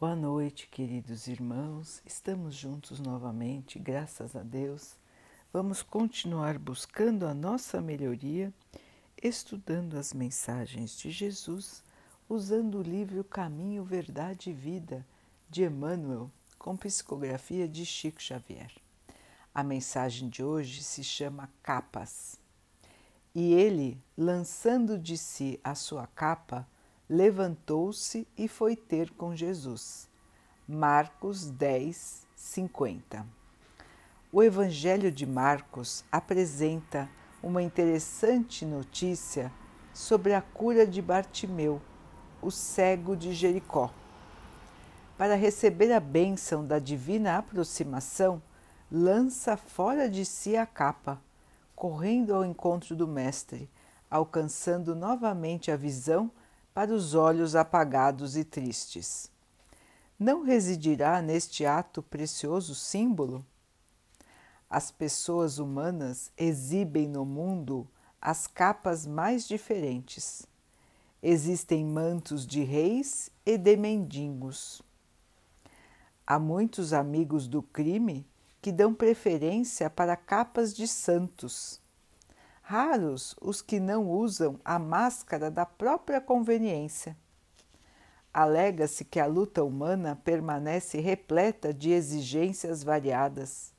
Boa noite, queridos irmãos. Estamos juntos novamente, graças a Deus. Vamos continuar buscando a nossa melhoria, estudando as mensagens de Jesus, usando o livro Caminho, Verdade e Vida de Emmanuel, com psicografia de Chico Xavier. A mensagem de hoje se chama Capas. E ele, lançando de si a sua capa, levantou-se e foi ter com Jesus. Marcos 10, 50. O Evangelho de Marcos apresenta uma interessante notícia sobre a cura de Bartimeu, o cego de Jericó. Para receber a bênção da divina aproximação, lança fora de si a capa, correndo ao encontro do Mestre, alcançando novamente a visão para os olhos apagados e tristes. Não residirá neste ato precioso símbolo? As pessoas humanas exibem no mundo as capas mais diferentes. Existem mantos de reis e de mendigos. Há muitos amigos do crime que dão preferência para capas de santos raros os que não usam a máscara da própria conveniência. Alega-se que a luta humana permanece repleta de exigências variadas,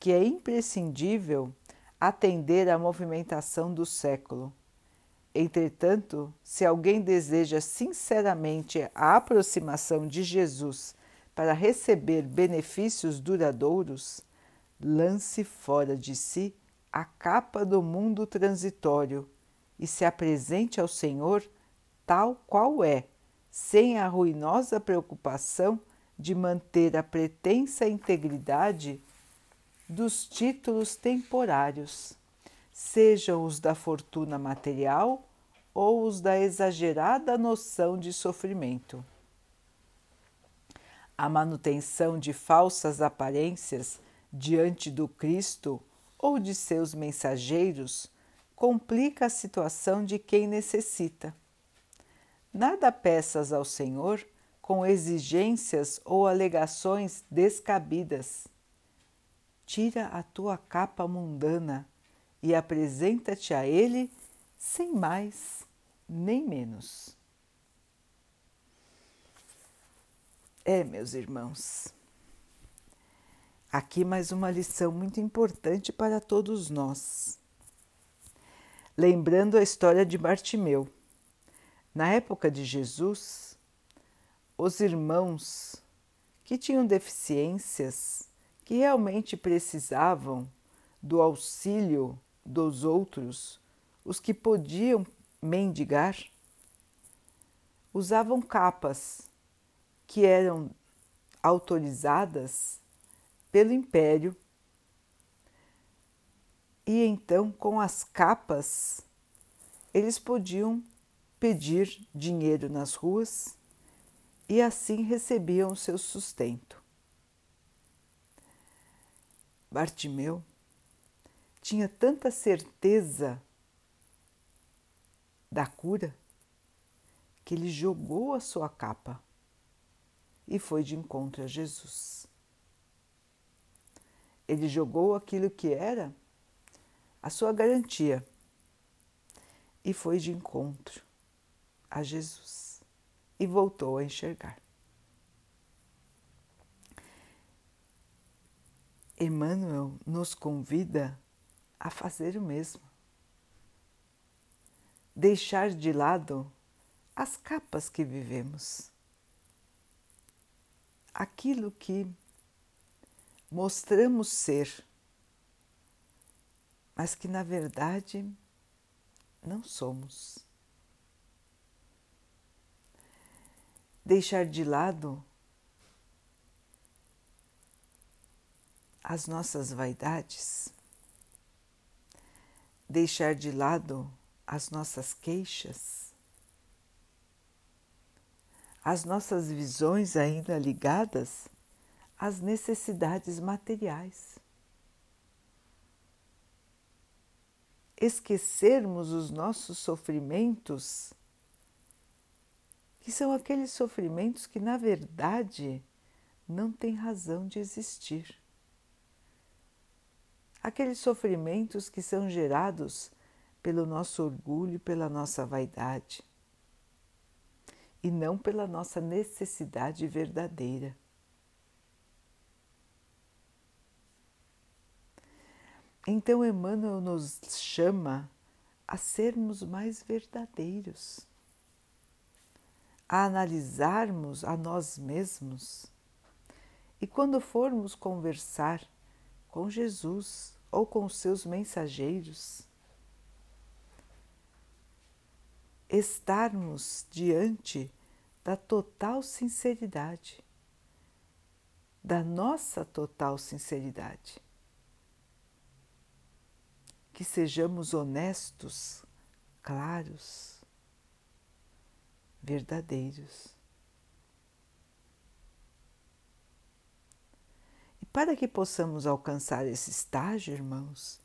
que é imprescindível atender à movimentação do século. Entretanto, se alguém deseja sinceramente a aproximação de Jesus para receber benefícios duradouros, lance fora de si a capa do mundo transitório e se apresente ao Senhor tal qual é, sem a ruinosa preocupação de manter a pretensa integridade dos títulos temporários, sejam os da fortuna material ou os da exagerada noção de sofrimento. A manutenção de falsas aparências diante do Cristo ou de seus mensageiros complica a situação de quem necessita. Nada peças ao Senhor com exigências ou alegações descabidas. Tira a tua capa mundana e apresenta-te a Ele sem mais nem menos. É, meus irmãos, Aqui mais uma lição muito importante para todos nós. Lembrando a história de Bartimeu. Na época de Jesus, os irmãos que tinham deficiências, que realmente precisavam do auxílio dos outros, os que podiam mendigar, usavam capas que eram autorizadas pelo império. E então, com as capas, eles podiam pedir dinheiro nas ruas e assim recebiam o seu sustento. Bartimeu tinha tanta certeza da cura que ele jogou a sua capa e foi de encontro a Jesus. Ele jogou aquilo que era a sua garantia e foi de encontro a Jesus e voltou a enxergar. Emmanuel nos convida a fazer o mesmo. Deixar de lado as capas que vivemos, aquilo que mostramos ser, mas que na verdade não somos. Deixar de lado as nossas vaidades, deixar de lado as nossas queixas, as nossas visões ainda ligadas as necessidades materiais. Esquecermos os nossos sofrimentos que são aqueles sofrimentos que, na verdade, não têm razão de existir. Aqueles sofrimentos que são gerados pelo nosso orgulho, pela nossa vaidade, e não pela nossa necessidade verdadeira. Então, Emmanuel nos chama a sermos mais verdadeiros, a analisarmos a nós mesmos. E, quando formos conversar com Jesus ou com seus mensageiros, estarmos diante da total sinceridade, da nossa total sinceridade que sejamos honestos, claros, verdadeiros. E para que possamos alcançar esse estágio, irmãos,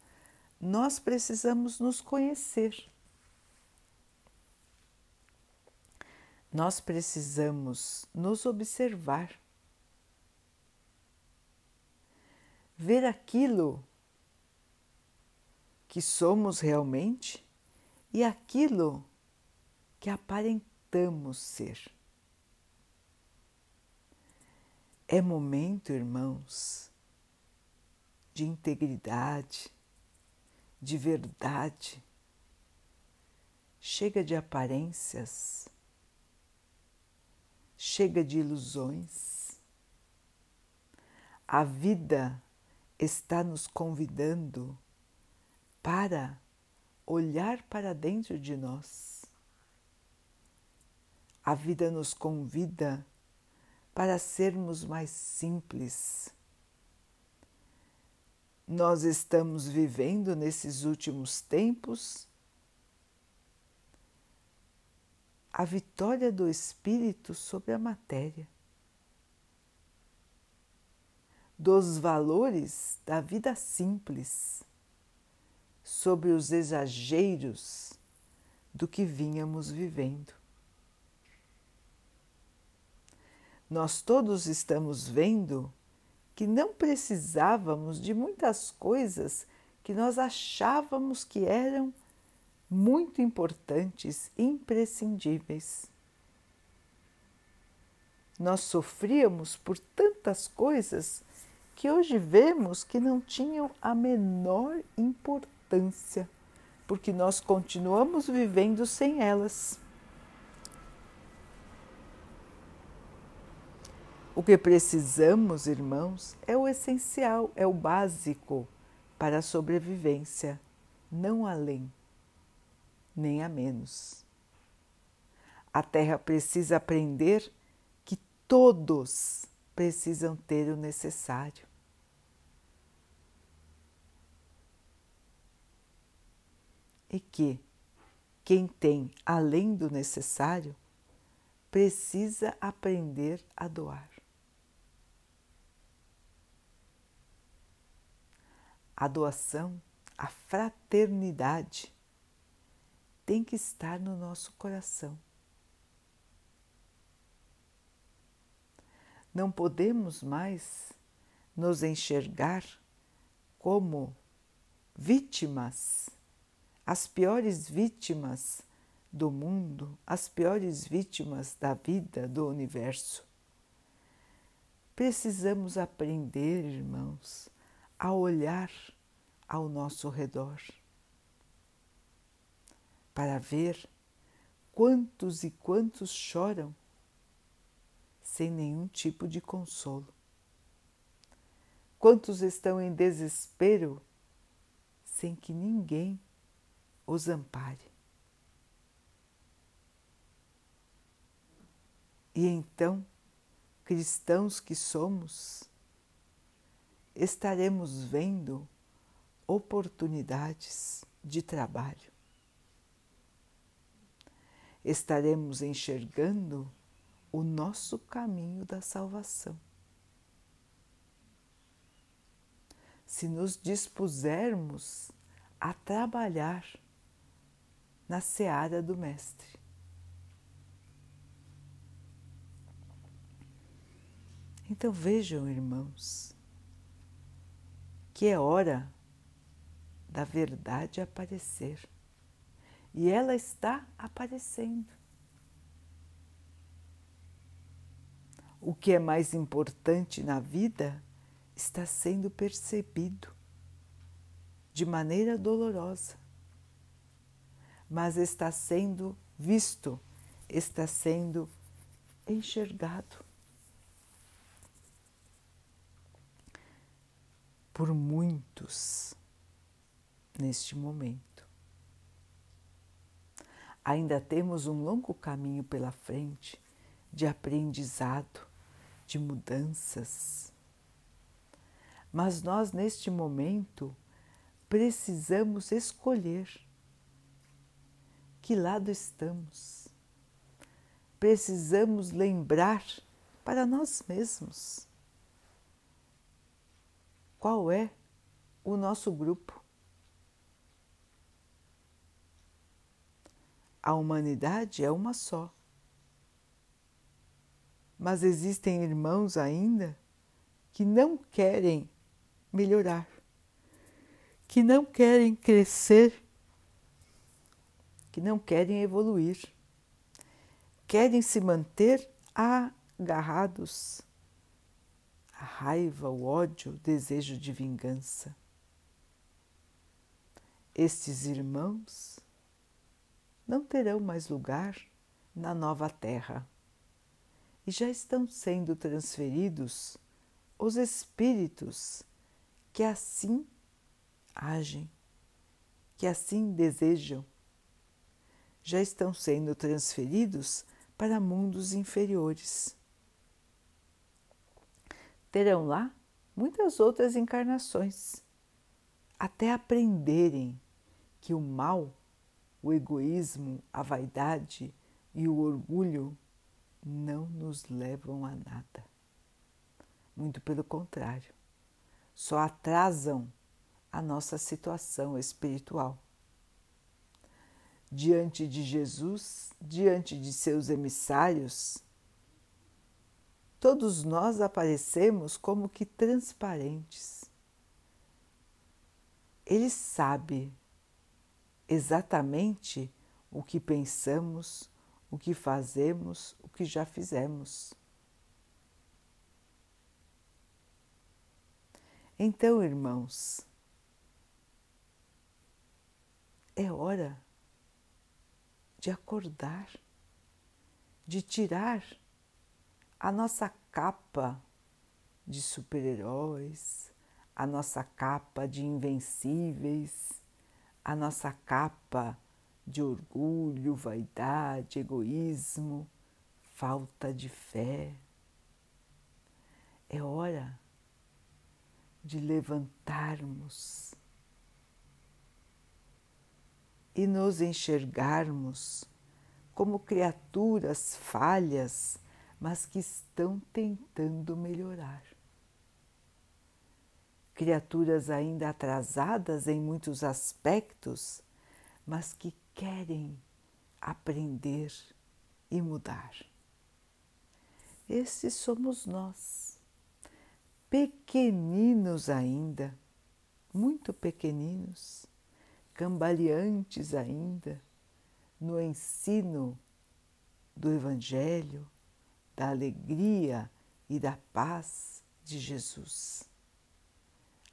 nós precisamos nos conhecer. Nós precisamos nos observar, ver aquilo que somos realmente e aquilo que aparentamos ser. É momento, irmãos, de integridade, de verdade. Chega de aparências, chega de ilusões. A vida está nos convidando para olhar para dentro de nós. A vida nos convida para sermos mais simples. Nós estamos vivendo nesses últimos tempos a vitória do espírito sobre a matéria, dos valores da vida simples sobre os exageros do que vínhamos vivendo. Nós todos estamos vendo que não precisávamos de muitas coisas que nós achávamos que eram muito importantes, imprescindíveis. Nós sofríamos por tantas coisas que hoje vemos que não tinham a menor importância importância, porque nós continuamos vivendo sem elas. O que precisamos, irmãos, é o essencial, é o básico para a sobrevivência, não além, nem a menos. A Terra precisa aprender que todos precisam ter o necessário. E que quem tem além do necessário precisa aprender a doar. A doação, a fraternidade tem que estar no nosso coração. Não podemos mais nos enxergar como vítimas as piores vítimas do mundo, as piores vítimas da vida, do universo. Precisamos aprender, irmãos, a olhar ao nosso redor para ver quantos e quantos choram sem nenhum tipo de consolo. Quantos estão em desespero sem que ninguém os ampare. E então, cristãos que somos, estaremos vendo oportunidades de trabalho. Estaremos enxergando o nosso caminho da salvação. Se nos dispusermos a trabalhar na seara do Mestre. Então vejam, irmãos, que é hora da verdade aparecer e ela está aparecendo. O que é mais importante na vida está sendo percebido de maneira dolorosa mas está sendo visto, está sendo enxergado. por muitos neste momento. Ainda temos um longo caminho pela frente de aprendizado, de mudanças. Mas nós, neste momento, precisamos escolher que lado estamos. Precisamos lembrar para nós mesmos qual é o nosso grupo. A humanidade é uma só. Mas existem irmãos ainda que não querem melhorar, que não querem crescer, que não querem evoluir, querem se manter agarrados a raiva, o ódio, o desejo de vingança. Estes irmãos não terão mais lugar na nova terra e já estão sendo transferidos os espíritos que assim agem, que assim desejam. Já estão sendo transferidos para mundos inferiores terão lá muitas outras encarnações, até aprenderem que o mal, o egoísmo, a vaidade e o orgulho não nos levam a nada. Muito pelo contrário, só atrasam a nossa situação espiritual. Diante de Jesus, diante de seus emissários, todos nós aparecemos como que transparentes. Ele sabe exatamente o que pensamos, o que fazemos, o que já fizemos. Então, irmãos, é hora de acordar, de tirar a nossa capa de super-heróis, a nossa capa de invencíveis, a nossa capa de orgulho, vaidade, egoísmo, falta de fé. É hora de levantarmos e nos enxergarmos como criaturas falhas mas que estão tentando melhorar. Criaturas ainda atrasadas em muitos aspectos, mas que querem aprender e mudar. Esses somos nós, pequeninos ainda, muito pequeninos, cambaleantes ainda no ensino do Evangelho da alegria e da paz de Jesus.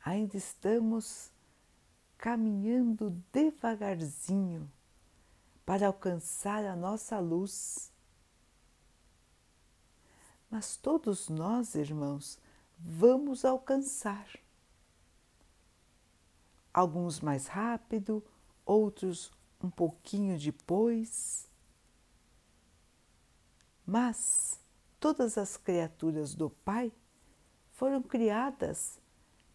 Ainda estamos caminhando devagarzinho para alcançar a nossa luz. Mas todos nós, irmãos, vamos alcançar. Alguns mais rápido, outros um pouquinho depois. Mas todas as criaturas do Pai foram criadas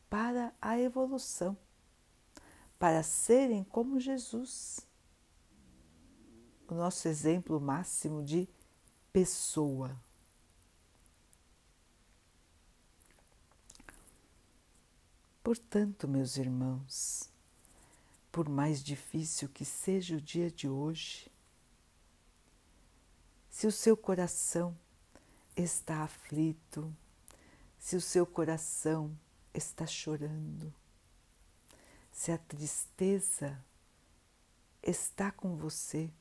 para a evolução, para serem como Jesus, o nosso exemplo máximo de pessoa. Portanto, meus irmãos, por mais difícil que seja o dia de hoje, se o seu coração está aflito, se o seu coração está chorando, se a tristeza está com você,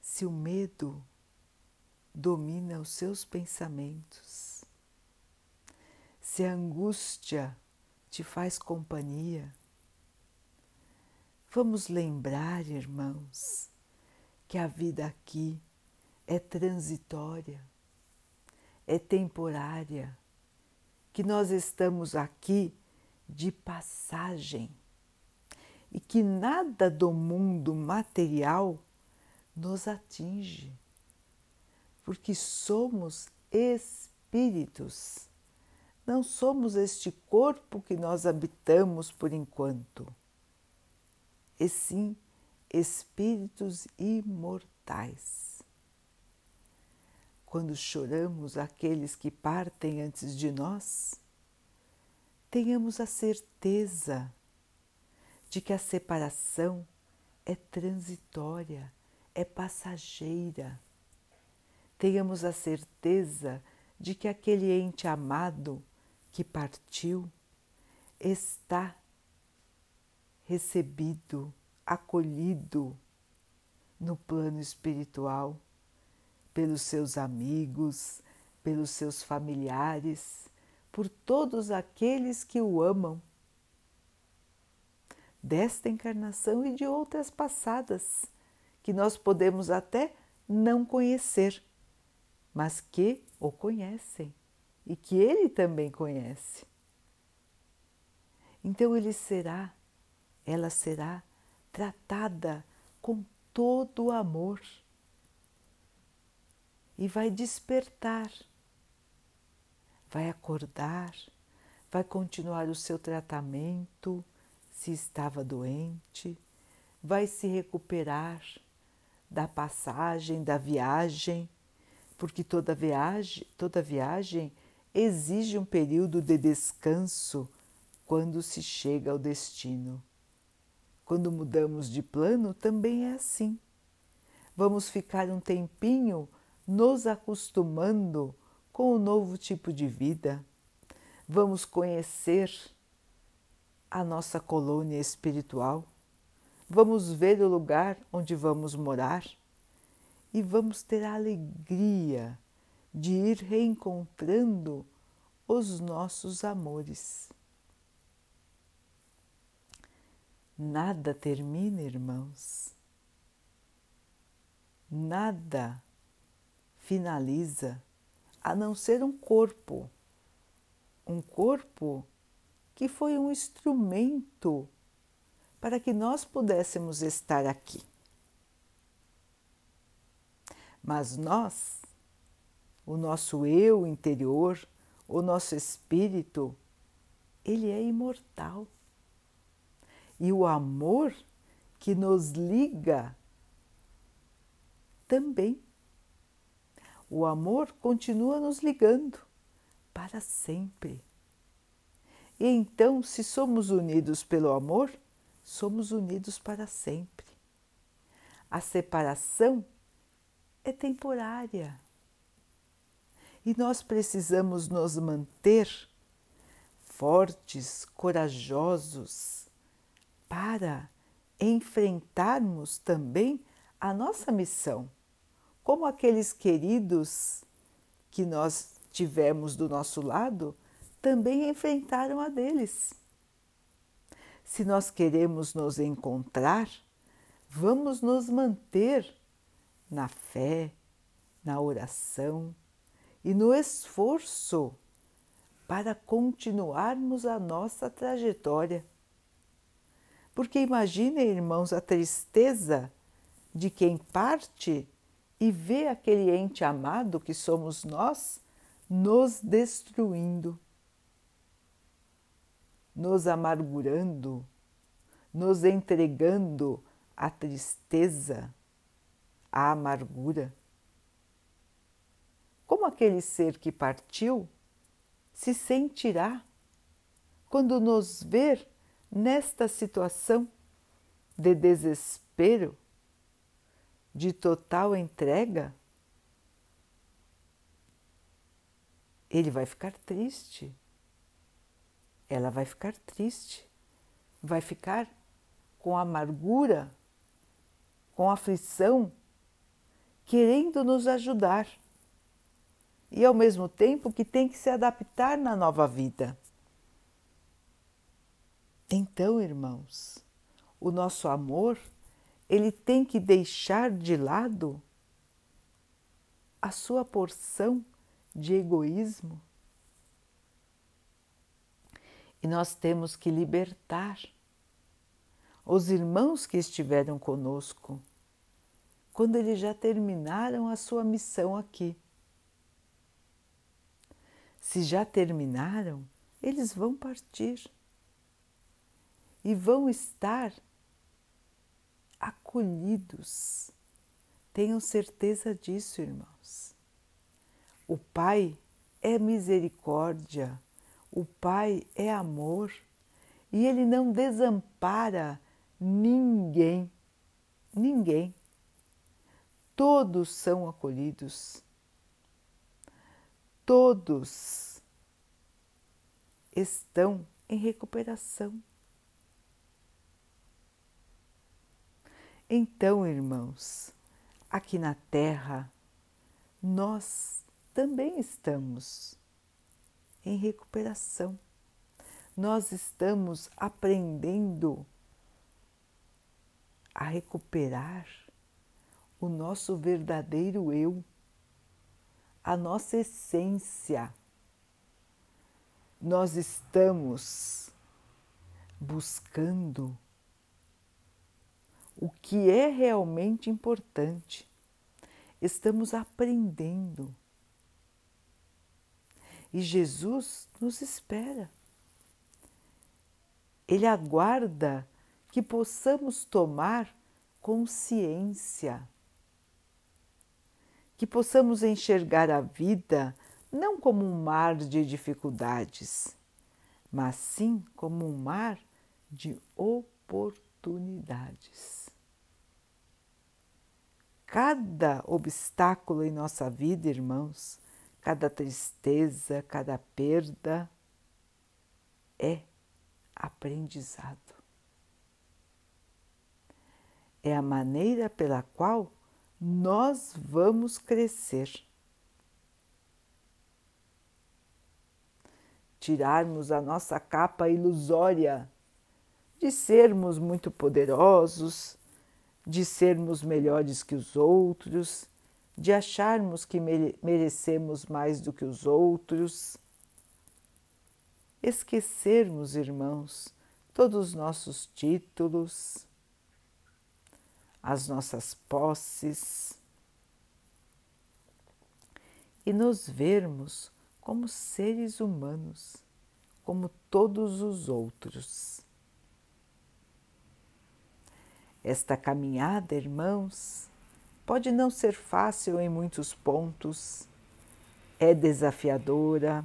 se o medo domina os seus pensamentos, se a angústia te faz companhia. Vamos lembrar, irmãos, que a vida aqui é transitória, é temporária, que nós estamos aqui de passagem e que nada do mundo material nos atinge, porque somos espíritos, não somos este corpo que nós habitamos por enquanto, e sim espíritos imortais. Quando choramos aqueles que partem antes de nós, tenhamos a certeza de que a separação é transitória, é passageira. Tenhamos a certeza de que aquele ente amado que partiu está recebido acolhido no plano espiritual pelos seus amigos, pelos seus familiares, por todos aqueles que o amam, desta encarnação e de outras passadas, que nós podemos até não conhecer, mas que o conhecem e que ele também conhece. Então ele será, ela será tratada com todo o amor e vai despertar, vai acordar, vai continuar o seu tratamento se estava doente, vai se recuperar da passagem, da viagem, porque toda viagem, toda viagem exige um período de descanso quando se chega ao destino. Quando mudamos de plano, também é assim. Vamos ficar um tempinho nos acostumando com o novo tipo de vida. Vamos conhecer a nossa colônia espiritual. Vamos ver o lugar onde vamos morar e vamos ter a alegria de ir reencontrando os nossos amores. Nada termina, irmãos. Nada finaliza a não ser um corpo. Um corpo que foi um instrumento para que nós pudéssemos estar aqui. Mas nós, o nosso eu interior, o nosso espírito, ele é imortal e o amor que nos liga também. O amor continua nos ligando para sempre. E então, se somos unidos pelo amor, somos unidos para sempre. A separação é temporária. E nós precisamos nos manter fortes, corajosos, para enfrentarmos também a nossa missão, como aqueles queridos que nós tivemos do nosso lado também enfrentaram a deles. Se nós queremos nos encontrar, vamos nos manter na fé, na oração e no esforço para continuarmos a nossa trajetória. Porque imaginem, irmãos, a tristeza de quem parte e vê aquele ente amado que somos nós nos destruindo, nos amargurando, nos entregando à tristeza, à amargura. Aquele ser que partiu se sentirá quando nos ver nesta situação de desespero, de total entrega? ele vai ficar triste. Ela vai ficar triste, vai ficar com amargura, com aflição, querendo nos ajudar e ao mesmo tempo que tem que se adaptar na nova vida. Então, irmãos, o nosso amor, ele tem que deixar de lado a sua porção de egoísmo. E nós temos que libertar os irmãos que estiveram conosco quando eles já terminaram a sua missão aqui. Se já terminaram, eles vão partir e vão estar acolhidos. Tenham certeza disso, irmãos. O Pai é misericórdia, o Pai é amor e Ele não desampara ninguém, ninguém. Todos são acolhidos, todos estão em recuperação. Então, irmãos, aqui na Terra, nós também estamos em recuperação. Nós estamos aprendendo a recuperar o nosso verdadeiro eu, a nossa essência. Nós estamos buscando o que é realmente importante. Estamos aprendendo. E Jesus nos espera. Ele aguarda que possamos tomar consciência, que possamos enxergar a vida não como um mar de dificuldades, mas sim como um mar de oportunidades. Cada obstáculo em nossa vida, irmãos, cada tristeza, cada perda é aprendizado é a maneira pela qual nós vamos crescer. Tirarmos a nossa capa ilusória de sermos muito poderosos, de sermos melhores que os outros, de acharmos que merecemos mais do que os outros. Esquecermos, irmãos, todos os nossos títulos, as nossas posses e nos vermos como seres humanos, como todos os outros. Esta caminhada, irmãos, pode não ser fácil em muitos pontos, é desafiadora,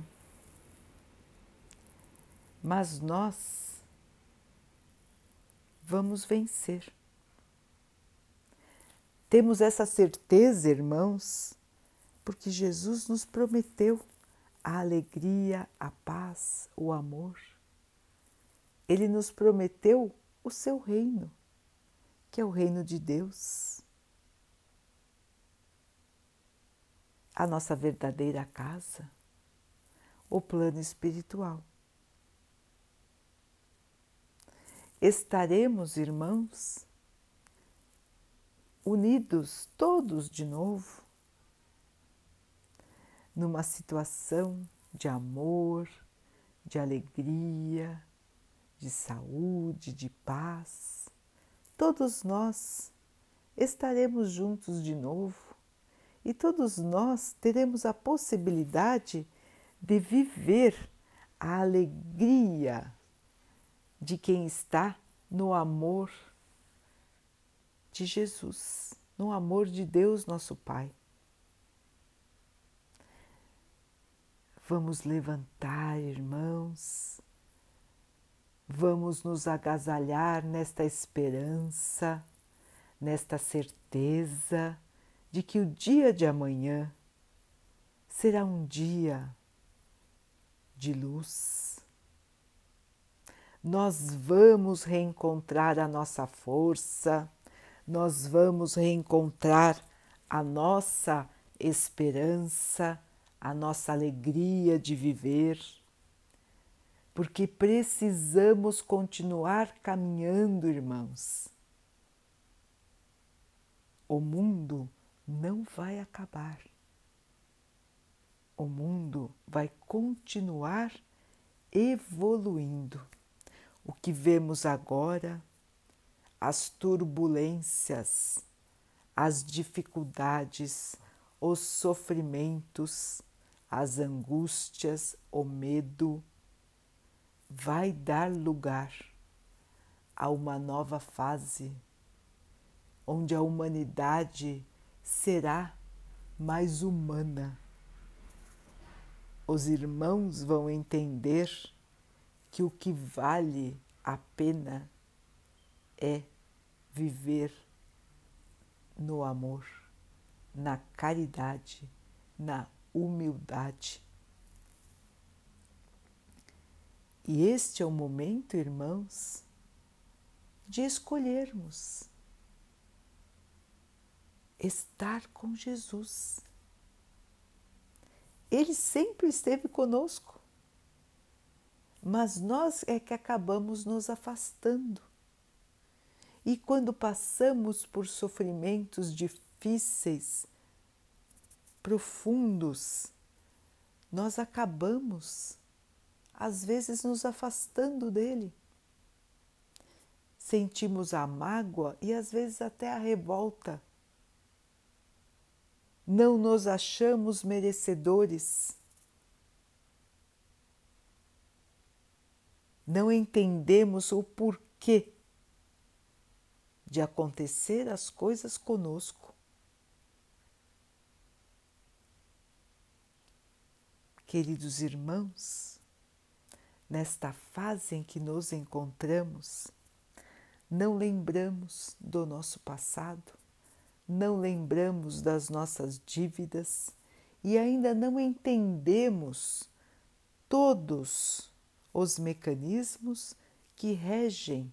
mas nós vamos vencer. Temos essa certeza, irmãos, porque Jesus nos prometeu a alegria, a paz, o amor. Ele nos prometeu o seu reino, que é o reino de Deus. A nossa verdadeira casa, o plano espiritual. Estaremos, irmãos, unidos todos de novo, numa situação de amor, de alegria, de saúde, de paz. Todos nós estaremos juntos de novo e todos nós teremos a possibilidade de viver a alegria de quem está no amor de Jesus, no amor de Deus, nosso Pai. Vamos levantar, irmãos, vamos nos agasalhar nesta esperança, nesta certeza de que o dia de amanhã será um dia de luz. Nós vamos reencontrar a nossa força, nós vamos reencontrar a nossa esperança, a nossa alegria de viver, porque precisamos continuar caminhando, irmãos. O mundo não vai acabar. O mundo vai continuar evoluindo. O que vemos agora, as turbulências, as dificuldades, os sofrimentos, as angústias, o medo, vai dar lugar a uma nova fase, onde a humanidade será mais humana. Os irmãos vão entender que o que vale a pena é viver no amor, na caridade, na humildade. E este é o momento, irmãos, de escolhermos estar com Jesus. Ele sempre esteve conosco, mas nós é que acabamos nos afastando. E quando passamos por sofrimentos difíceis, profundos, nós acabamos, às vezes, nos afastando dele. Sentimos a mágoa e às vezes até a revolta. Não nos achamos merecedores. Não entendemos o porquê de acontecer as coisas conosco. Queridos irmãos, nesta fase em que nos encontramos, não lembramos do nosso passado, não lembramos das nossas dívidas e ainda não entendemos todos os mecanismos que regem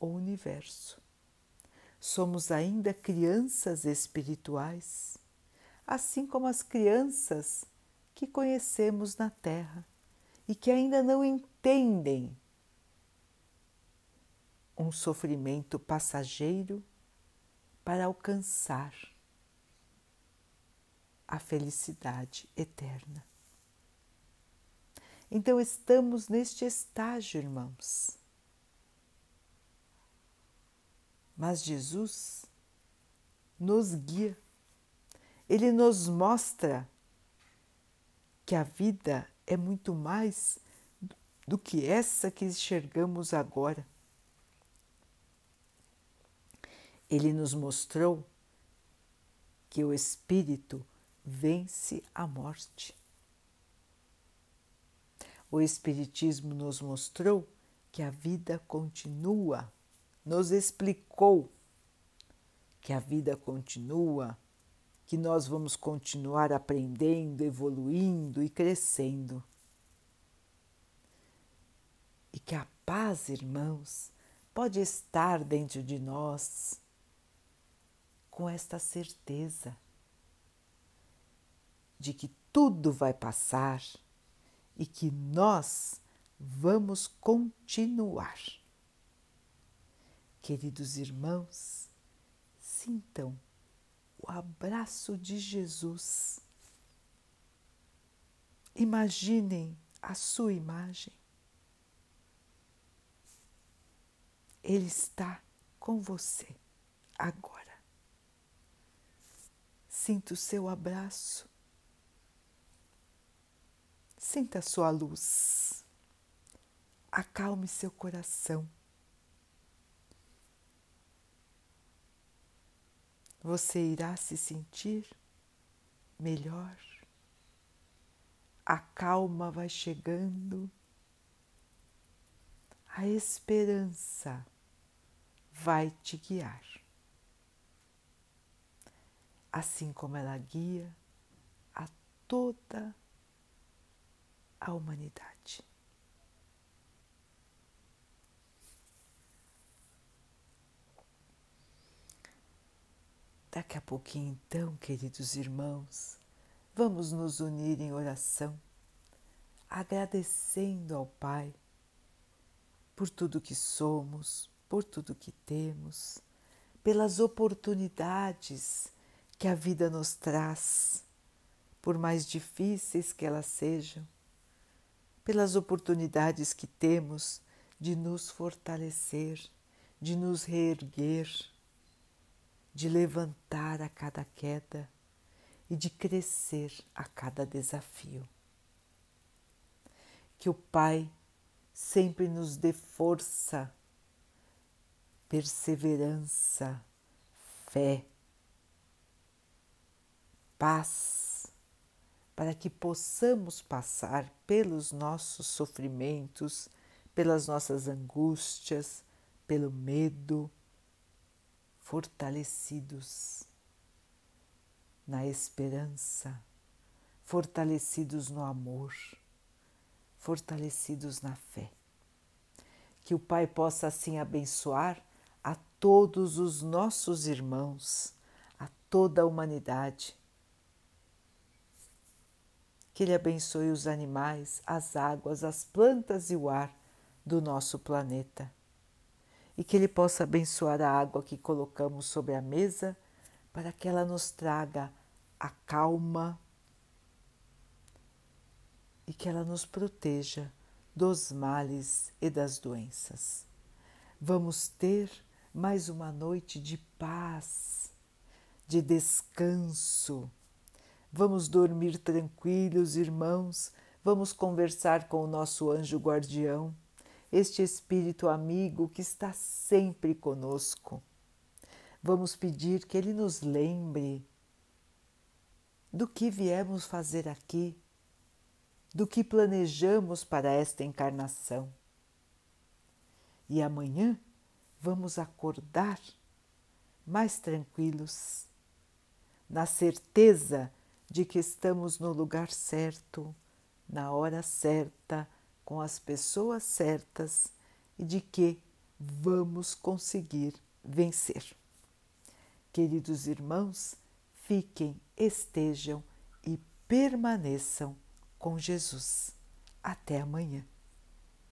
o universo. Somos ainda crianças espirituais, assim como as crianças que conhecemos na Terra e que ainda não entendem um sofrimento passageiro para alcançar a felicidade eterna. Então, estamos neste estágio, irmãos. Mas Jesus nos guia, ele nos mostra que a vida é muito mais do que essa que enxergamos agora. Ele nos mostrou que o Espírito vence a morte. O Espiritismo nos mostrou que a vida continua, nos explicou que a vida continua que nós vamos continuar aprendendo, evoluindo e crescendo. E que a paz, irmãos, pode estar dentro de nós com esta certeza de que tudo vai passar e que nós vamos continuar. Queridos irmãos, sintam o abraço de Jesus. Imaginem a sua imagem. Ele está com você agora. Sinta o seu abraço. Sinta a sua luz. Acalme seu coração. Você irá se sentir melhor. A calma vai chegando, a esperança vai te guiar. Assim como ela guia a toda a humanidade. Daqui a pouquinho, então, queridos irmãos, vamos nos unir em oração, agradecendo ao Pai por tudo que somos, por tudo que temos, pelas oportunidades que a vida nos traz, por mais difíceis que elas sejam, pelas oportunidades que temos de nos fortalecer, de nos reerguer, de levantar a cada queda e de crescer a cada desafio. Que o Pai sempre nos dê força, perseverança, fé, paz, para que possamos passar pelos nossos sofrimentos, pelas nossas angústias, pelo medo, fortalecidos na esperança, fortalecidos no amor fortalecidos na fé. Que o Pai possa assim abençoar a todos os nossos irmãos, a toda a humanidade. Que Ele abençoe os animais, as águas, as plantas e o ar do nosso planeta. E que Ele possa abençoar a água que colocamos sobre a mesa para que ela nos traga a calma, e que ela nos proteja dos males e das doenças. Vamos ter mais uma noite de paz, de descanso. Vamos dormir tranquilos, irmãos. Vamos conversar com o nosso anjo guardião, este espírito amigo que está sempre conosco. Vamos pedir que ele nos lembre do que viemos fazer aqui do que planejamos para esta encarnação. E amanhã vamos acordar mais tranquilos, na certeza de que estamos no lugar certo, na hora certa, com as pessoas certas e de que vamos conseguir vencer. Queridos irmãos, fiquem, estejam e permaneçam com Jesus. Até amanhã.